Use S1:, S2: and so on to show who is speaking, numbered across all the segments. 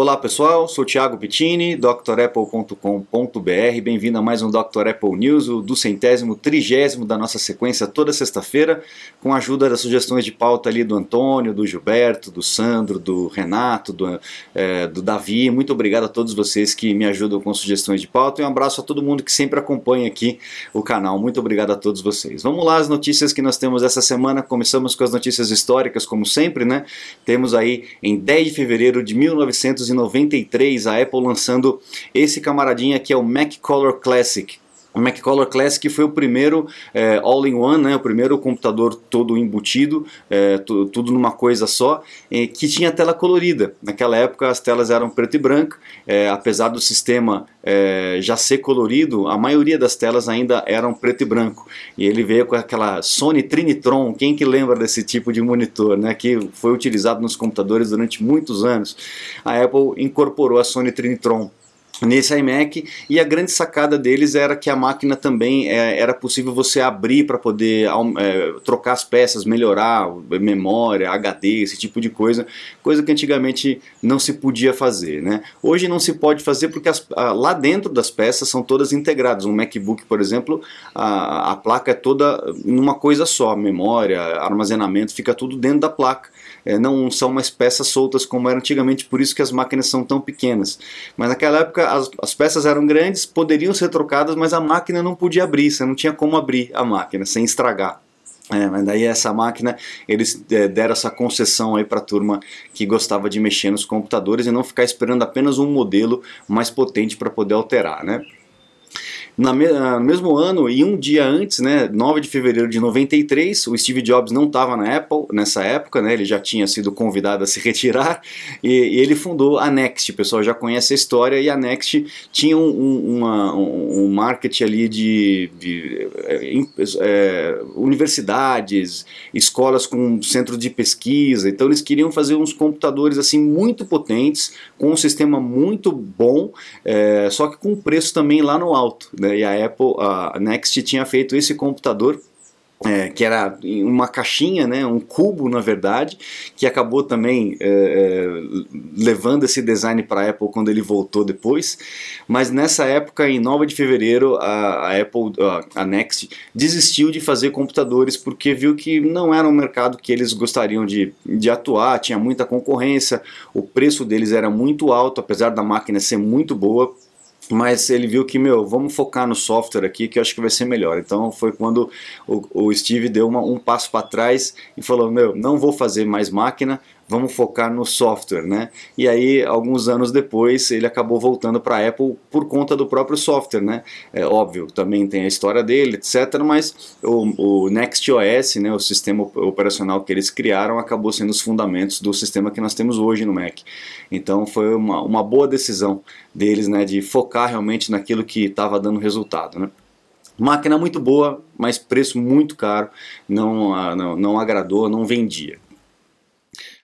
S1: Olá pessoal, sou Thiago Pittini, drapple.com.br. Bem-vindo a mais um Dr. Apple News, o do centésimo, trigésimo da nossa sequência toda sexta-feira, com a ajuda das sugestões de pauta ali do Antônio, do Gilberto, do Sandro, do Renato, do, é, do Davi. Muito obrigado a todos vocês que me ajudam com sugestões de pauta e um abraço a todo mundo que sempre acompanha aqui o canal. Muito obrigado a todos vocês. Vamos lá as notícias que nós temos essa semana. Começamos com as notícias históricas, como sempre, né? Temos aí em 10 de fevereiro de 1900 1993, a Apple lançando esse camaradinha que é o Mac Color Classic. O Mac Color Classic foi o primeiro é, all-in-one, né, o primeiro computador todo embutido, é, tudo numa coisa só, é, que tinha tela colorida. Naquela época as telas eram preto e branco, é, apesar do sistema é, já ser colorido, a maioria das telas ainda eram preto e branco. E ele veio com aquela Sony Trinitron, quem que lembra desse tipo de monitor, né, que foi utilizado nos computadores durante muitos anos. A Apple incorporou a Sony Trinitron nesse iMac e a grande sacada deles era que a máquina também é, era possível você abrir para poder é, trocar as peças, melhorar memória, HD, esse tipo de coisa, coisa que antigamente não se podia fazer. Né? Hoje não se pode fazer porque as, a, lá dentro das peças são todas integradas. Um MacBook, por exemplo, a, a placa é toda numa coisa só, memória, armazenamento, fica tudo dentro da placa é, não são mais peças soltas como era antigamente, por isso que as máquinas são tão pequenas. Mas naquela época as, as peças eram grandes, poderiam ser trocadas, mas a máquina não podia abrir, você não tinha como abrir a máquina sem estragar. É, mas daí essa máquina, eles é, deram essa concessão aí para a turma que gostava de mexer nos computadores e não ficar esperando apenas um modelo mais potente para poder alterar, né? Na me, no mesmo ano e um dia antes, né, 9 de fevereiro de 93, o Steve Jobs não estava na Apple nessa época, né, ele já tinha sido convidado a se retirar e, e, ele fundou a Next. O pessoal já conhece a história e a Next tinha um, uma, um, um marketing ali de, de é, é, universidades, escolas com centro de pesquisa. Então eles queriam fazer uns computadores assim muito potentes, com um sistema muito bom, é, só que com preço também lá no alto. Né? Né? E a Apple, a Next tinha feito esse computador é, que era uma caixinha, né, um cubo na verdade, que acabou também é, é, levando esse design para a Apple quando ele voltou depois. Mas nessa época, em 9 de fevereiro, a, a Apple, a, Next, desistiu de fazer computadores porque viu que não era um mercado que eles gostariam de, de atuar, tinha muita concorrência, o preço deles era muito alto, apesar da máquina ser muito boa mas ele viu que, meu, vamos focar no software aqui que eu acho que vai ser melhor. Então foi quando o, o Steve deu uma, um passo para trás e falou, meu, não vou fazer mais máquina, vamos focar no software, né? E aí, alguns anos depois, ele acabou voltando para a Apple por conta do próprio software, né? É óbvio, também tem a história dele, etc. Mas o, o Next OS, né, o sistema operacional que eles criaram, acabou sendo os fundamentos do sistema que nós temos hoje no Mac. Então, foi uma, uma boa decisão deles, né, de focar realmente naquilo que estava dando resultado, né? Máquina muito boa, mas preço muito caro, não, ah, não, não agradou, não vendia.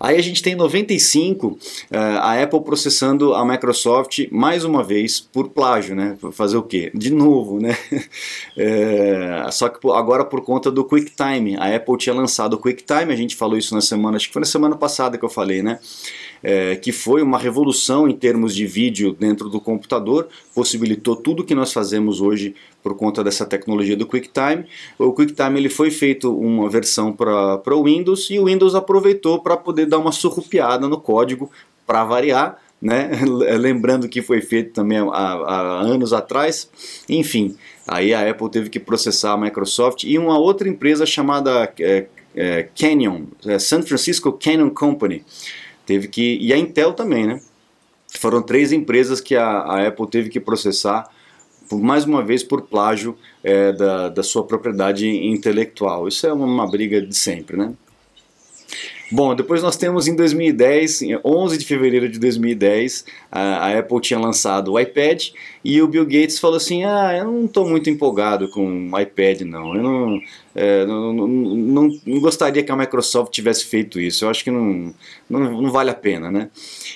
S1: Aí a gente tem 95 eh, a Apple processando a Microsoft mais uma vez por plágio, né? Fazer o quê? De novo, né? É, só que agora por conta do QuickTime. A Apple tinha lançado o QuickTime, a gente falou isso na semana, acho que foi na semana passada que eu falei, né? É, que foi uma revolução em termos de vídeo dentro do computador, possibilitou tudo que nós fazemos hoje por conta dessa tecnologia do QuickTime. O QuickTime ele foi feito uma versão para o Windows e o Windows aproveitou para poder dar uma surrupiada no código para variar. Né? Lembrando que foi feito também há, há anos atrás, enfim, aí a Apple teve que processar a Microsoft e uma outra empresa chamada é, é, Canyon, é, San Francisco Canyon Company, teve que e a Intel também, né? Foram três empresas que a, a Apple teve que processar por, mais uma vez por plágio é, da, da sua propriedade intelectual. Isso é uma, briga de sempre, né? Bom, depois nós temos em 2010, 11 de fevereiro de 2010, a, a, Apple tinha lançado o iPad e o Bill Gates falou assim: Ah, eu não estou muito empolgado com o iPad, não. Eu não é, não, não, não, não, gostaria que a Microsoft tivesse feito isso. Eu acho que não, não, não vale a pena, né?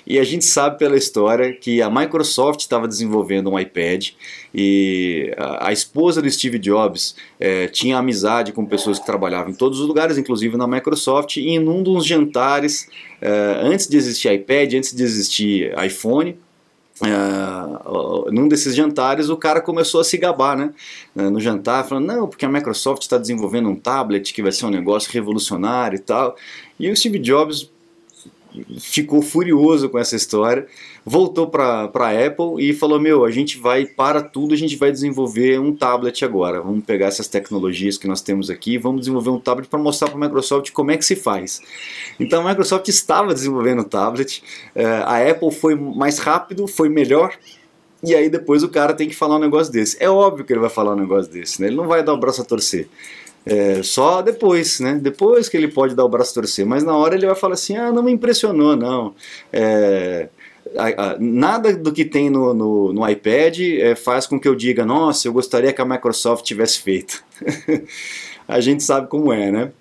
S1: E a gente sabe pela história que a Microsoft estava desenvolvendo um iPad e a, a esposa do Steve Jobs é, tinha amizade com pessoas que trabalhavam em todos os lugares, inclusive na Microsoft, e em um dos jantares, é, antes de existir iPad, antes de existir iPhone, Uh, num desses jantares o cara começou a se gabar, né? Uh, no jantar, falando, não, porque a Microsoft está desenvolvendo um tablet que vai ser um negócio revolucionário e tal. E o Steve Jobs ficou furioso com essa história, voltou para a Apple e falou: Meu, a gente vai para tudo, a gente vai desenvolver um tablet agora. Vamos pegar essas tecnologias que nós temos aqui, vamos desenvolver um tablet para mostrar para a Microsoft como é que se faz. Então a Microsoft estava desenvolvendo o tablet, eh, a Apple foi mais rápido, foi melhor. E aí depois o cara tem que falar um negócio desse. É óbvio que ele vai falar um negócio desse, né? Ele não vai dar o braço a torcer. É, só depois, né? Depois que ele pode dar o braço torcer, mas na hora ele vai falar assim: ah, não me impressionou, não. É, a, a, nada do que tem no, no, no iPad é, faz com que eu diga, nossa, eu gostaria que a Microsoft tivesse feito. a gente sabe como é, né?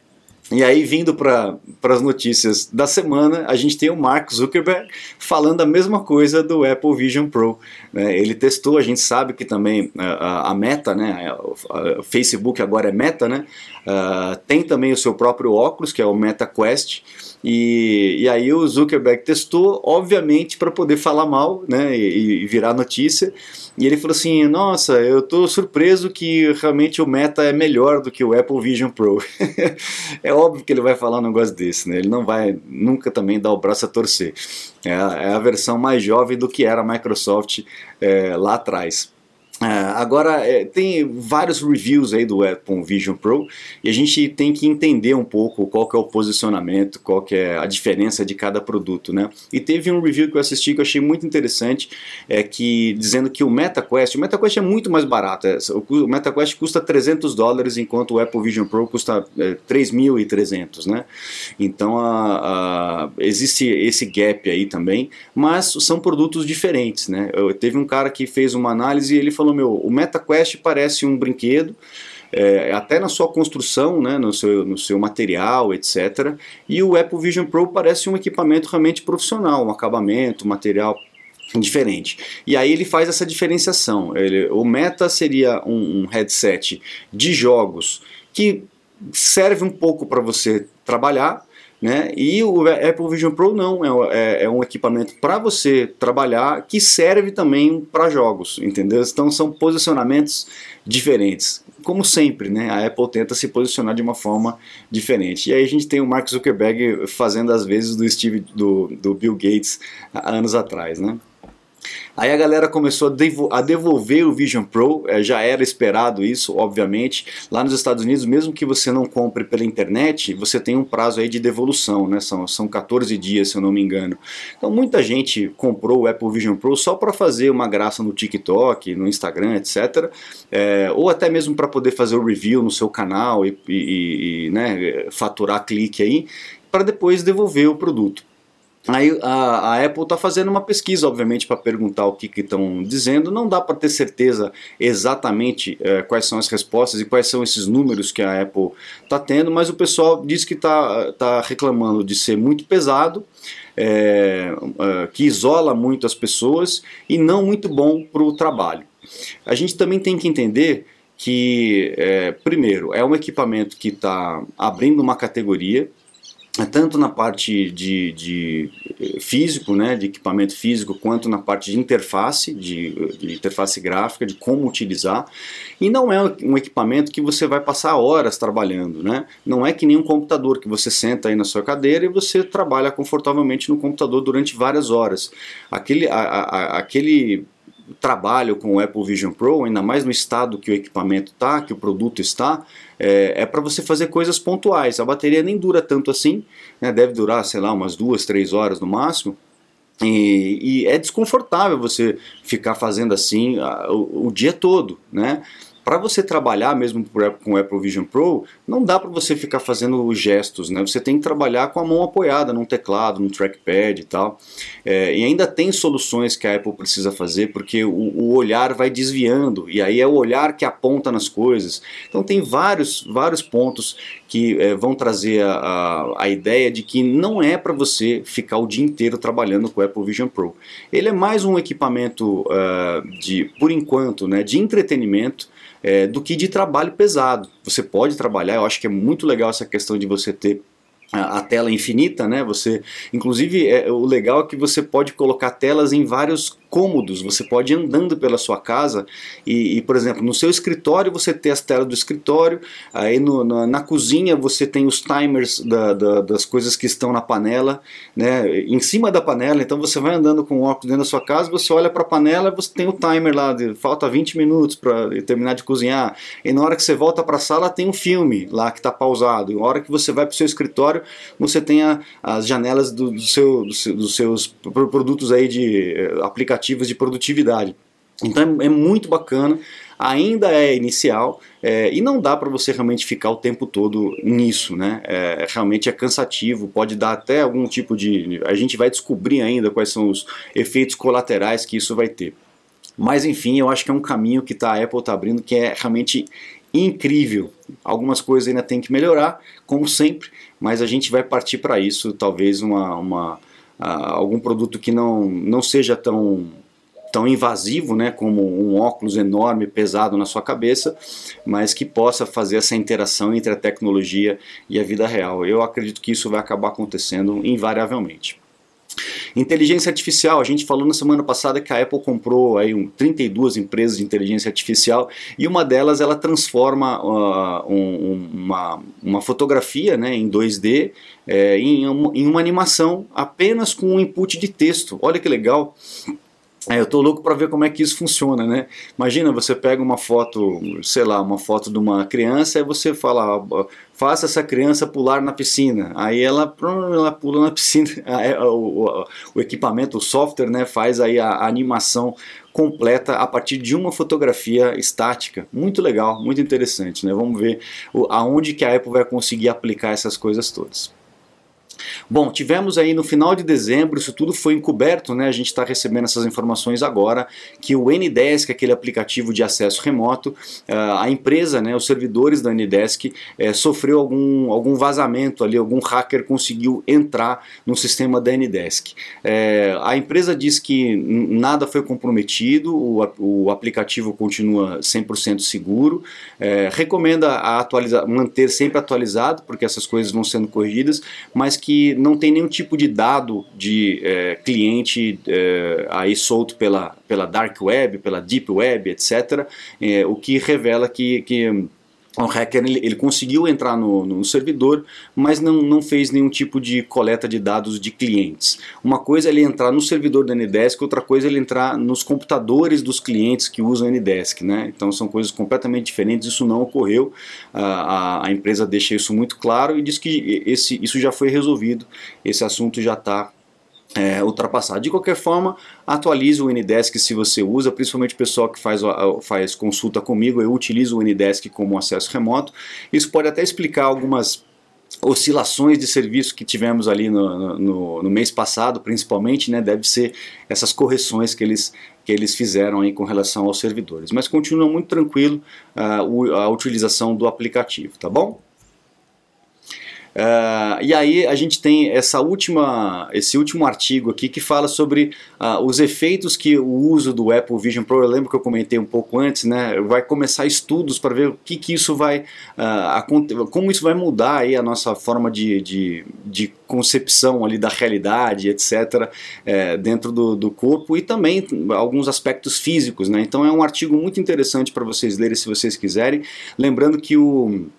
S1: E aí, vindo para as notícias da semana, a gente tem o Mark Zuckerberg falando a mesma coisa do Apple Vision Pro. Né? Ele testou, a gente sabe que também a, a Meta, né? o Facebook agora é Meta, né? Uh, tem também o seu próprio óculos, que é o Meta Quest. E, e aí o Zuckerberg testou, obviamente, para poder falar mal né, e, e, virar notícia. E ele falou assim: Nossa, eu estou surpreso que realmente o Meta é melhor do que o Apple Vision Pro. é óbvio que ele vai falar um negócio desse, né? ele não vai nunca também dar o braço a torcer. É é a versão mais jovem do que era a Microsoft é, lá atrás. Uh, agora, é, tem vários reviews aí do Apple Vision Pro e a gente tem que entender um pouco qual que é o posicionamento, qual que é a diferença de cada produto, né? E teve um review que eu assisti que eu achei muito interessante, é que dizendo que o MetaQuest, o MetaQuest é muito mais barato, é, o MetaQuest custa 300 dólares enquanto o Apple Vision Pro custa é, 3.300, né? Então, a, a, existe esse gap aí também, mas são produtos diferentes, né? Eu, teve um cara que fez uma análise e ele falou falou, meu, o MetaQuest parece um brinquedo, é, até na sua construção, né, no, seu, no seu material, etc. E o Apple Vision Pro parece um equipamento realmente profissional, um acabamento, um material diferente. E aí ele faz essa diferenciação. Ele, o Meta seria um, um headset de jogos que serve um pouco para você trabalhar, né? E o Apple Vision Pro não, é, é, é um equipamento para você trabalhar que serve também para jogos, entendeu? Então são posicionamentos diferentes. Como sempre, né? a Apple tenta se posicionar de uma forma diferente. E aí a gente tem o Mark Zuckerberg fazendo as vezes do Steve, do, do Bill Gates anos atrás. Né? Aí a galera começou a devolver o Vision Pro, é, já era esperado isso, obviamente. Lá nos Estados Unidos, mesmo que você não compre pela internet, você tem um prazo aí de devolução, né? São, são 14 dias, se eu não me engano. Então muita gente comprou o Apple Vision Pro só para fazer uma graça no TikTok, no Instagram, etc. É, ou até mesmo para poder fazer o review no seu canal e, e, e né, faturar clique aí, para depois devolver o produto. Aí a, a Apple está fazendo uma pesquisa, obviamente, para perguntar o que estão dizendo. Não dá para ter certeza exatamente é, quais são as respostas e quais são esses números que a Apple está tendo, mas o pessoal diz que está tá reclamando de ser muito pesado, é, é, que isola muito as pessoas e não muito bom para o trabalho. A gente também tem que entender que, primeiro, é um equipamento que está abrindo uma categoria tanto na parte de, de, físico, né, de equipamento físico, quanto na parte de interface, de, de, interface gráfica, de como utilizar. E não é um equipamento que você vai passar horas trabalhando, né? Não é que nem um computador que você senta aí na sua cadeira e você trabalha confortavelmente no computador durante várias horas. Aquele, a, a, aquele trabalho com o Apple Vision Pro, ainda mais no estado que o equipamento está, que o produto está, é, é para você fazer coisas pontuais. A bateria nem dura tanto assim, né, deve durar, sei lá, umas duas, três horas no máximo. E, e é desconfortável você ficar fazendo assim a, o, o, dia todo, né? Para você trabalhar mesmo com o Apple Vision Pro, não dá para você ficar fazendo gestos, né? Você tem que trabalhar com a mão apoiada num teclado, num trackpad e tal. É, e ainda tem soluções que a Apple precisa fazer, porque o, o, olhar vai desviando, e aí é o olhar que aponta nas coisas. Então tem vários, vários pontos que é, vão trazer a, a, a, ideia de que não é para você ficar o dia inteiro trabalhando com o Apple Vision Pro. Ele é mais um equipamento uh, de, por enquanto, né, de entretenimento, é, do que de trabalho pesado. Você pode trabalhar, eu acho que é muito legal essa questão de você ter a, tela infinita, né? Você, inclusive, é, o legal é que você pode colocar telas em vários cômodos. Você pode ir andando pela sua casa e, e por exemplo, no seu escritório você tem as telas do escritório, aí no, na, na, cozinha você tem os timers da, da, das coisas que estão na panela, né? Em cima da panela. Então você vai andando com o óculos dentro da sua casa, você olha para a panela, você tem o timer lá, de, falta 20 minutos para terminar de cozinhar. E na hora que você volta para a sala tem um filme lá que está pausado. E na hora que você vai para o seu escritório você tenha as janelas do, do seu, do dos seus produtos aí de eh, aplicativos de produtividade. Então é, é muito bacana, ainda é inicial é, e não dá para você realmente ficar o tempo todo nisso, né? É, realmente é cansativo, pode dar até algum tipo de. A gente vai descobrir ainda quais são os efeitos colaterais que isso vai ter. Mas enfim, eu acho que é um caminho que tá, a Apple está abrindo que é realmente incrível. Algumas coisas ainda tem que melhorar, como sempre, mas a gente vai partir para isso, talvez uma, uma uh, algum produto que não, não seja tão tão invasivo, né, como um óculos enorme, pesado na sua cabeça, mas que possa fazer essa interação entre a tecnologia e a vida real. Eu acredito que isso vai acabar acontecendo invariavelmente. Inteligência artificial, a gente falou na semana passada que a Apple comprou aí um, 32 empresas de inteligência artificial e uma delas ela transforma uh, um, uma, uma fotografia né, em 2D é, em, um, em uma animação apenas com um input de texto. Olha que legal. É, eu tô louco para ver como é que isso funciona, né? Imagina, você pega uma foto, sei lá, uma foto de uma criança e você fala, faça essa criança pular na piscina. Aí ela, ela pula na piscina. É, o, o, o, equipamento, o software, né, faz aí a, a animação completa a partir de uma fotografia estática. Muito legal, muito interessante, né? Vamos ver aonde que a Apple vai conseguir aplicar essas coisas todas. Bom, tivemos aí no final de dezembro, isso tudo foi encoberto, né? A gente está recebendo essas informações agora, que o Ndesk, aquele aplicativo de acesso remoto, ah, a empresa, né, os servidores da Ndesk, é, sofreu algum, algum vazamento ali, algum hacker conseguiu entrar no sistema da Ndesk. É, a empresa diz que nada foi comprometido, o, o aplicativo continua 100% seguro, é, recomenda atualizar, manter sempre atualizado, porque essas coisas vão sendo corrigidas, mas que que não tem nenhum tipo de dado de é, cliente é, aí solto pela, pela dark web, pela deep web, etc. É, o que revela que, que o hacker ele, ele conseguiu entrar no, no, servidor, mas não, não fez nenhum tipo de coleta de dados de clientes. Uma coisa é ele entrar no servidor da Ndesk, outra coisa é ele entrar nos computadores dos clientes que usam a Ndesk. Né? Então são coisas completamente diferentes, isso não ocorreu. A, a, a empresa deixa isso muito claro e diz que esse, isso já foi resolvido, esse assunto já está é, ultrapassado. De qualquer forma, atualize o Ndesk se você usa, principalmente o pessoal que faz, faz consulta comigo, eu utilizo o Ndesk como acesso remoto. Isso pode até explicar algumas oscilações de serviço que tivemos ali no, no, no, mês passado, principalmente, né, deve ser essas correções que eles, que eles fizeram aí com relação aos servidores. Mas continua muito tranquilo uh, a utilização do aplicativo, tá bom? Uh, e aí a gente tem essa última, esse último artigo aqui que fala sobre uh, os efeitos que o uso do Apple Vision Pro, eu lembro que eu comentei um pouco antes, né, vai começar estudos para ver o que, que isso vai, uh, como isso vai mudar aí a nossa forma de, de, de concepção ali da realidade, etc., é, dentro do, do corpo e também alguns aspectos físicos, né, então é um artigo muito interessante para vocês lerem se vocês quiserem, lembrando que o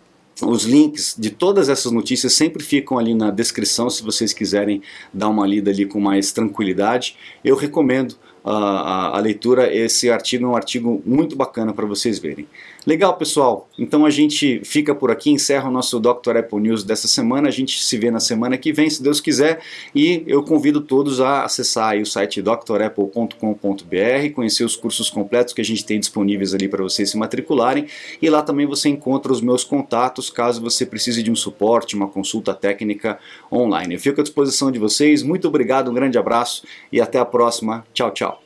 S1: os links de todas essas notícias sempre ficam ali na descrição se vocês quiserem dar uma lida ali com mais tranquilidade. Eu recomendo a, a, a leitura, esse artigo é um artigo muito bacana para vocês verem. Legal, pessoal. Então a gente fica por aqui, encerra o nosso Dr. Apple News dessa semana. A gente se vê na semana que vem, se Deus quiser. E eu convido todos a acessar o site drapple.com.br, conhecer os cursos completos que a gente tem disponíveis ali para vocês se matricularem. E lá também você encontra os meus contatos caso você precise de um suporte, uma consulta técnica online. Eu fico à disposição de vocês. Muito obrigado, um grande abraço e até a próxima. Tchau, tchau.